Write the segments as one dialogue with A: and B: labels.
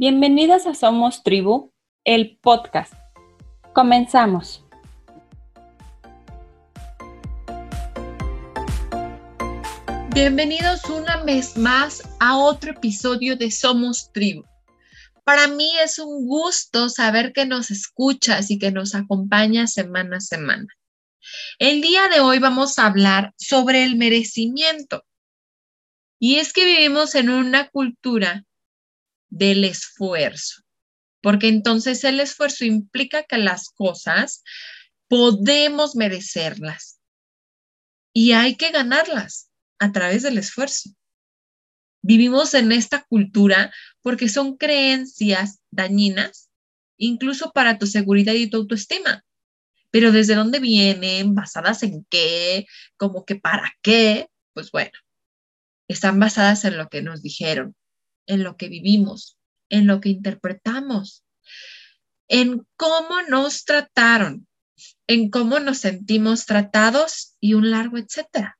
A: Bienvenidas a Somos Tribu, el podcast. Comenzamos.
B: Bienvenidos una vez más a otro episodio de Somos Tribu. Para mí es un gusto saber que nos escuchas y que nos acompañas semana a semana. El día de hoy vamos a hablar sobre el merecimiento. Y es que vivimos en una cultura del esfuerzo, porque entonces el esfuerzo implica que las cosas podemos merecerlas y hay que ganarlas a través del esfuerzo. Vivimos en esta cultura porque son creencias dañinas, incluso para tu seguridad y tu autoestima. Pero ¿desde dónde vienen? ¿Basadas en qué? ¿Como que para qué? Pues bueno, están basadas en lo que nos dijeron, en lo que vivimos, en lo que interpretamos, en cómo nos trataron, en cómo nos sentimos tratados y un largo etcétera.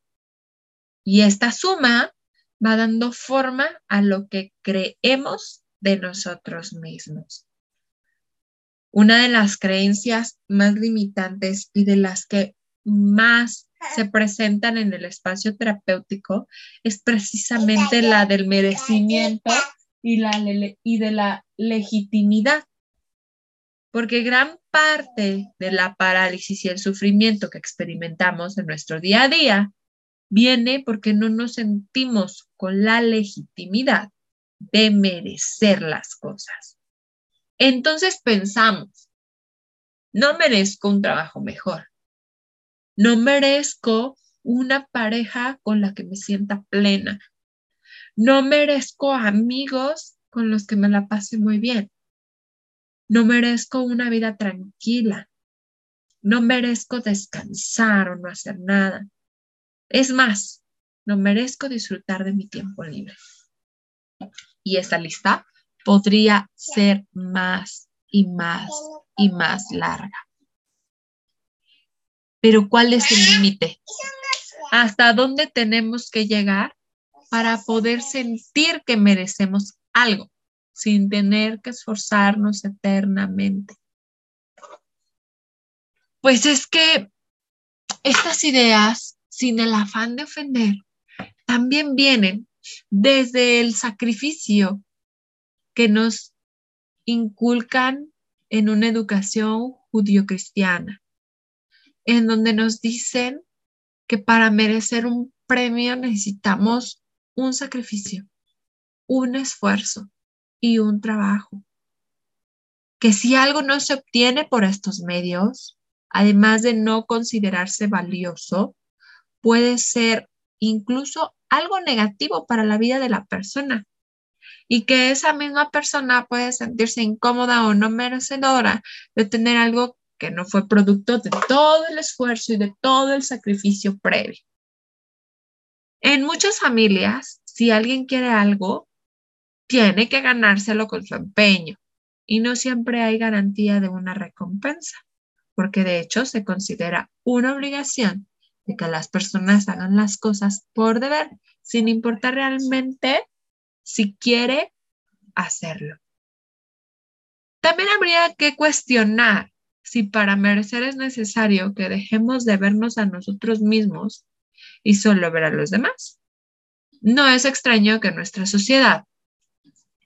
B: Y esta suma va dando forma a lo que creemos de nosotros mismos. Una de las creencias más limitantes y de las que más se presentan en el espacio terapéutico es precisamente la del merecimiento y, la, y de la legitimidad. Porque gran parte de la parálisis y el sufrimiento que experimentamos en nuestro día a día viene porque no nos sentimos con la legitimidad de merecer las cosas. Entonces pensamos, no merezco un trabajo mejor, no merezco una pareja con la que me sienta plena. No merezco amigos con los que me la pase muy bien. No merezco una vida tranquila. No merezco descansar o no hacer nada. Es más, no merezco disfrutar de mi tiempo libre. Y esta lista podría ser más y más y más larga. Pero ¿cuál es el límite? ¿Hasta dónde tenemos que llegar para poder sentir que merecemos algo sin tener que esforzarnos eternamente? Pues es que estas ideas, sin el afán de ofender, también vienen desde el sacrificio que nos inculcan en una educación judío-cristiana en donde nos dicen que para merecer un premio necesitamos un sacrificio, un esfuerzo y un trabajo. Que si algo no se obtiene por estos medios, además de no considerarse valioso, puede ser incluso algo negativo para la vida de la persona y que esa misma persona puede sentirse incómoda o no merecedora de tener algo que no fue producto de todo el esfuerzo y de todo el sacrificio previo. En muchas familias, si alguien quiere algo, tiene que ganárselo con su empeño y no siempre hay garantía de una recompensa, porque de hecho se considera una obligación de que las personas hagan las cosas por deber, sin importar realmente si quiere hacerlo. También habría que cuestionar si para merecer es necesario que dejemos de vernos a nosotros mismos y solo ver a los demás. No es extraño que en nuestra sociedad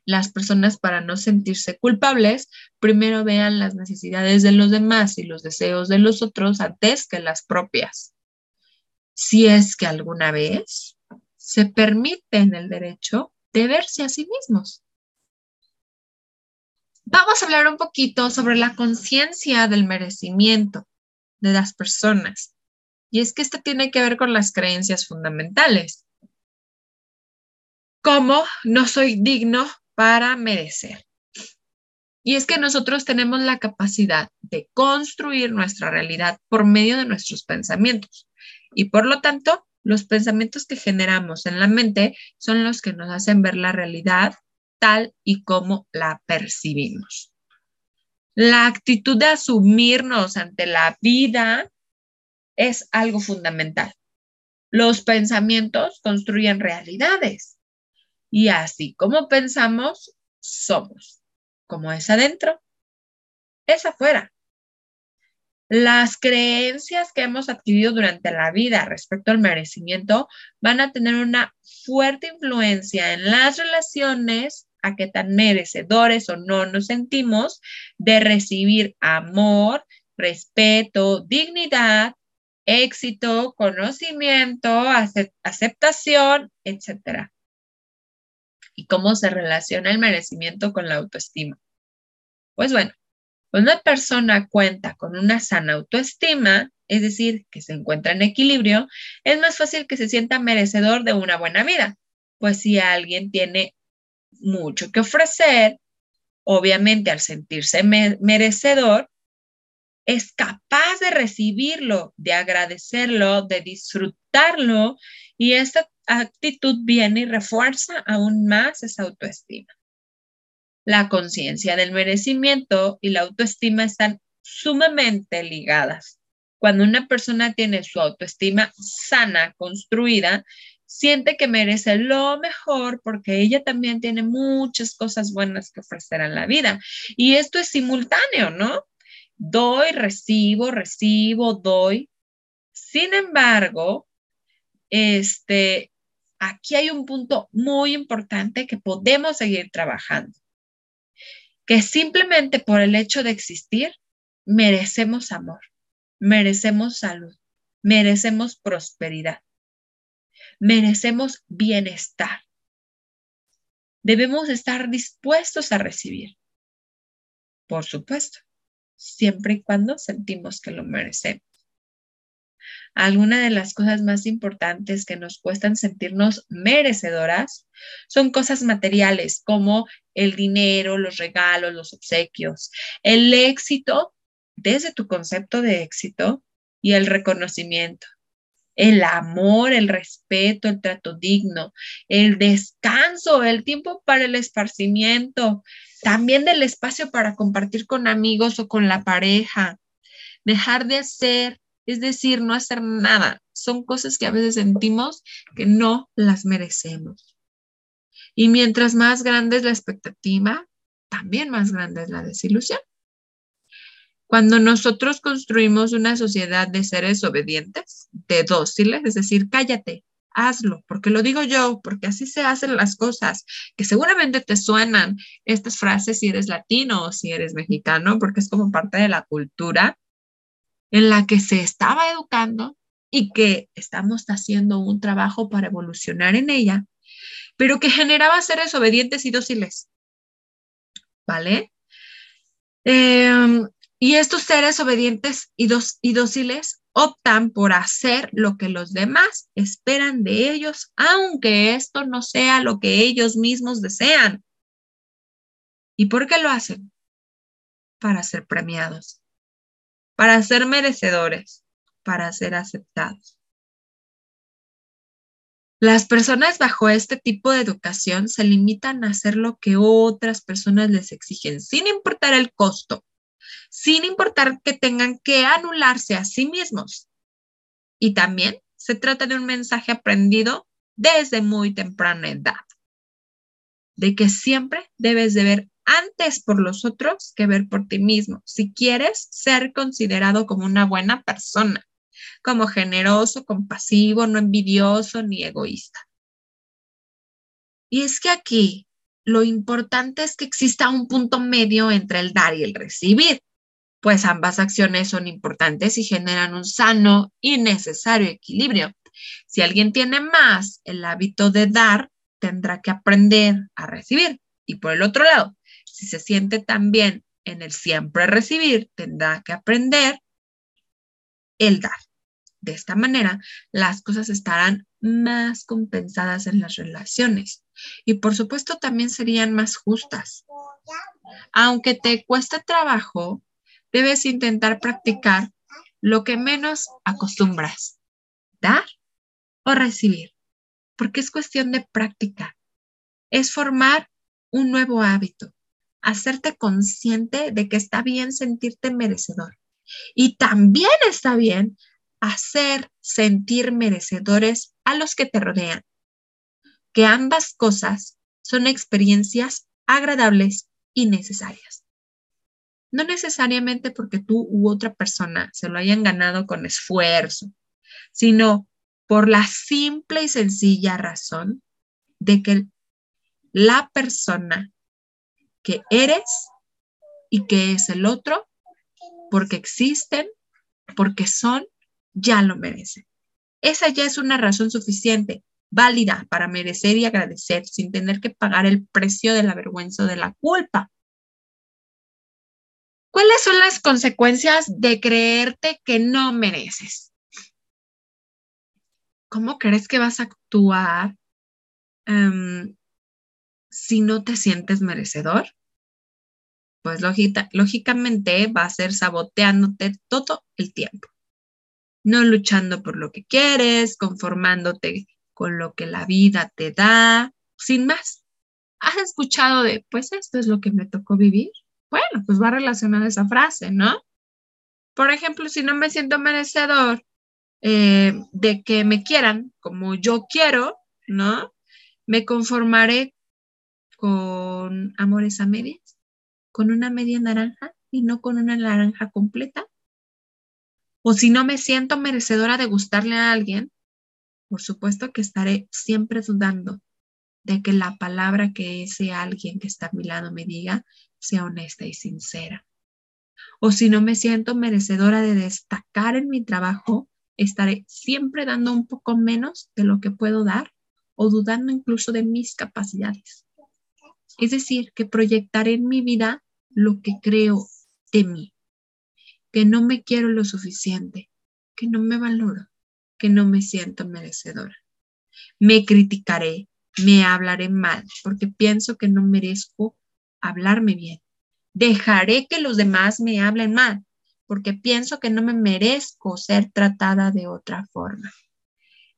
B: las personas para no sentirse culpables primero vean las necesidades de los demás y los deseos de los otros antes que las propias. Si es que alguna vez se permiten el derecho de verse a sí mismos vamos a hablar un poquito sobre la conciencia del merecimiento de las personas. Y es que esto tiene que ver con las creencias fundamentales. ¿Cómo no soy digno para merecer? Y es que nosotros tenemos la capacidad de construir nuestra realidad por medio de nuestros pensamientos. Y por lo tanto, los pensamientos que generamos en la mente son los que nos hacen ver la realidad y como la percibimos. La actitud de asumirnos ante la vida es algo fundamental. Los pensamientos construyen realidades y así como pensamos, somos. como es adentro, es afuera. Las creencias que hemos adquirido durante la vida respecto al merecimiento van a tener una fuerte influencia en las relaciones a qué tan merecedores o no nos sentimos de recibir amor, respeto, dignidad, éxito, conocimiento, aceptación, etc. ¿Y cómo se relaciona el merecimiento con la autoestima? Pues bueno, cuando una persona cuenta con una sana autoestima, es decir, que se encuentra en equilibrio, es más fácil que se sienta merecedor de una buena vida. Pues si alguien tiene mucho que ofrecer, obviamente al sentirse merecedor, es capaz de recibirlo, de agradecerlo, de disfrutarlo y esta actitud viene y refuerza aún más esa autoestima. La conciencia del merecimiento y la autoestima están sumamente ligadas. Cuando una persona tiene su autoestima sana, construida, siente que merece lo mejor porque ella también tiene muchas cosas buenas que ofrecer en la vida. Y esto es simultáneo, ¿no? Doy, recibo, recibo, doy. Sin embargo, este, aquí hay un punto muy importante que podemos seguir trabajando que simplemente por el hecho de existir merecemos amor, merecemos salud, merecemos prosperidad, merecemos bienestar. Debemos estar dispuestos a recibir, por supuesto, siempre y cuando sentimos que lo merecemos. Algunas de las cosas más importantes que nos cuestan sentirnos merecedoras son cosas materiales como el dinero, los regalos, los obsequios, el éxito desde tu concepto de éxito y el reconocimiento, el amor, el respeto, el trato digno, el descanso, el tiempo para el esparcimiento, también del espacio para compartir con amigos o con la pareja, dejar de hacer es decir, no hacer nada. Son cosas que a veces sentimos que no las merecemos. Y mientras más grande es la expectativa, también más grande es la desilusión. Cuando nosotros construimos una sociedad de seres obedientes, de dóciles, es decir, cállate, hazlo, porque lo digo yo, porque así se hacen las cosas, que seguramente te suenan estas frases si eres latino o si eres mexicano, porque es como parte de la cultura en la que se estaba educando y que estamos haciendo un trabajo para evolucionar en ella, pero que generaba seres obedientes y dóciles. ¿Vale? Em, y estos seres obedientes y, dóciles optan por hacer lo que los demás esperan de ellos, aunque esto no sea lo que ellos mismos desean. ¿Y por qué lo hacen? Para ser premiados para ser merecedores, para ser aceptados. Las personas bajo este tipo de educación se limitan a hacer lo que otras personas les exigen, sin importar el costo, sin importar que tengan que anularse a sí mismos. Y también se trata de un mensaje aprendido desde muy temprana edad, de que siempre debes de ver antes por los otros que ver por ti mismo, si quieres ser considerado como una buena persona, como generoso, compasivo, no envidioso ni egoísta. Y es que aquí lo importante es que exista un punto medio entre el dar y el recibir, pues ambas acciones son importantes y generan un sano y necesario equilibrio. Si alguien tiene más el hábito de dar, tendrá que aprender a recibir. Y por el otro lado, si se siente también en el siempre recibir, tendrá que aprender el dar. De esta manera, las cosas estarán más compensadas en las relaciones y por supuesto también serían más justas. Aunque te cueste trabajo, debes intentar practicar lo que menos acostumbras, dar o recibir, porque es cuestión de práctica. Es formar un nuevo hábito hacerte consciente de que está bien sentirte merecedor. Y también está bien hacer sentir merecedores a los que te rodean. Que ambas cosas son experiencias agradables innecesarias. No necesariamente porque tú u otra persona se lo hayan ganado con esfuerzo, sino por la simple y sencilla razón de que la persona que eres y que es el otro, porque existen, porque son, ya lo merecen. Esa ya es una razón suficiente, válida para merecer y agradecer sin tener que pagar el precio de la vergüenza o de la culpa. ¿Cuáles son las consecuencias de creerte que no mereces? ¿Cómo crees que vas a actuar em, si no te sientes merecedor? Pues lógicamente va a ser saboteándote todo el tiempo, no luchando por lo que quieres, conformándote con lo que la vida te da, sin más. ¿Has escuchado de, pues esto es lo que me tocó vivir? Bueno, pues va relacionada esa frase, ¿no? Por ejemplo, si no me siento merecedor eh, de que me quieran como yo quiero, ¿no? Me conformaré con amores a medias, con una media naranja y no con una naranja completa. O si no me siento merecedora de gustarle a alguien, por supuesto que estaré siempre dudando de que la palabra que ese alguien que está a mi lado me diga sea honesta y sincera. O si no me siento merecedora de destacar en mi trabajo, estaré siempre dando un poco menos de lo que puedo dar o dudando incluso de mis capacidades. Es decir, que proyectaré en mi vida lo que creo de mí, que no me quiero lo suficiente, que no me valoro, que no me siento merecedora. Me criticaré, me hablaré mal, porque pienso que no merezco hablarme bien. Dejaré que los demás me hablen mal, porque pienso que no me merezco ser tratada de otra forma.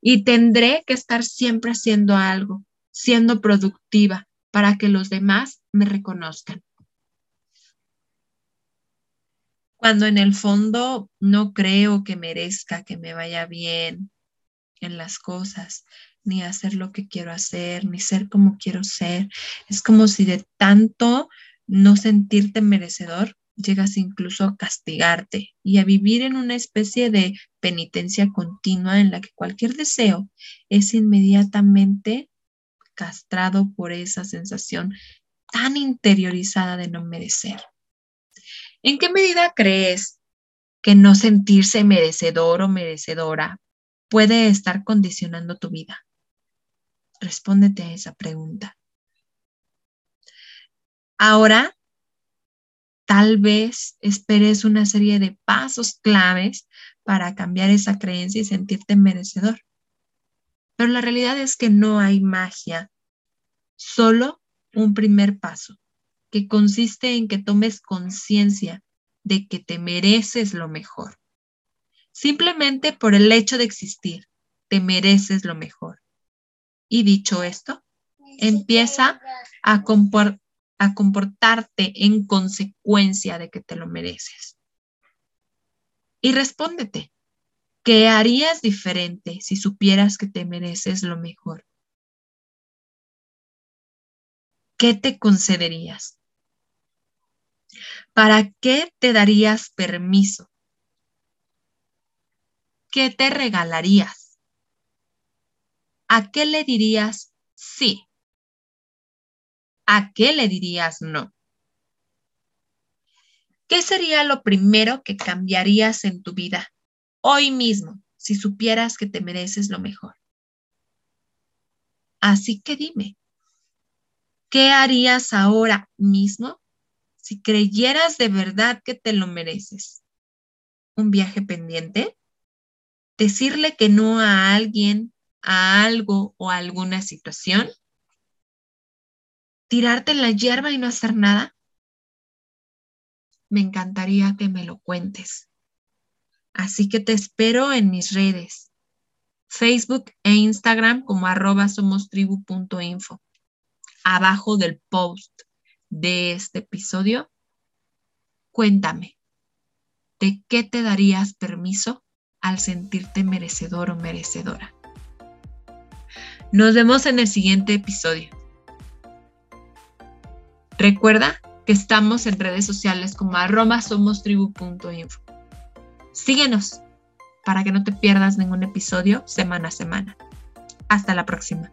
B: Y tendré que estar siempre haciendo algo, siendo productiva, para que los demás me reconozcan. Cuando en el fondo no creo que merezca que me vaya bien en las cosas, ni hacer lo que quiero hacer, ni ser como quiero ser. Es como si de tanto no sentirte merecedor, llegas incluso a castigarte y a vivir en una especie de penitencia continua en la que cualquier deseo es inmediatamente castrado por esa sensación tan interiorizada de no merecer. ¿En qué medida crees que no sentirse merecedor o merecedora puede estar condicionando tu vida? Respóndete a esa pregunta. Ahora Tal vez esperes una serie de pasos claves para cambiar esa creencia y sentirte merecedor. Pero la realidad es que no hay magia, solo un primer paso, que consiste en que tomes conciencia de que te mereces lo mejor. Simplemente por el hecho de existir, te mereces lo mejor. Y dicho esto, empieza a, comportarte en consecuencia de que te lo mereces. Y respóndete, ¿qué harías diferente si supieras que te mereces lo mejor? ¿Qué te concederías? ¿Para qué te darías permiso? ¿Qué te regalarías? ¿A qué le dirías sí? ¿a qué le dirías no? ¿Qué sería lo primero que cambiarías en tu vida hoy mismo si supieras que te mereces lo mejor? Así que dime, ¿qué harías ahora mismo si creyeras de verdad que te lo mereces? ¿Un viaje pendiente? ¿Decirle que no a alguien, a algo o a alguna situación? tirarte en la hierba y no hacer nada? Me encantaría que me lo cuentes. Así que te espero en mis redes, Facebook e Instagram como arroba somostribu.info. Abajo del post de este episodio, cuéntame, ¿de qué te darías permiso al sentirte merecedor o merecedora? Nos vemos en el siguiente episodio. Recuerda que estamos en redes sociales como arroba somostribu.info. Síguenos para que no te pierdas ningún episodio semana a semana. Hasta la próxima.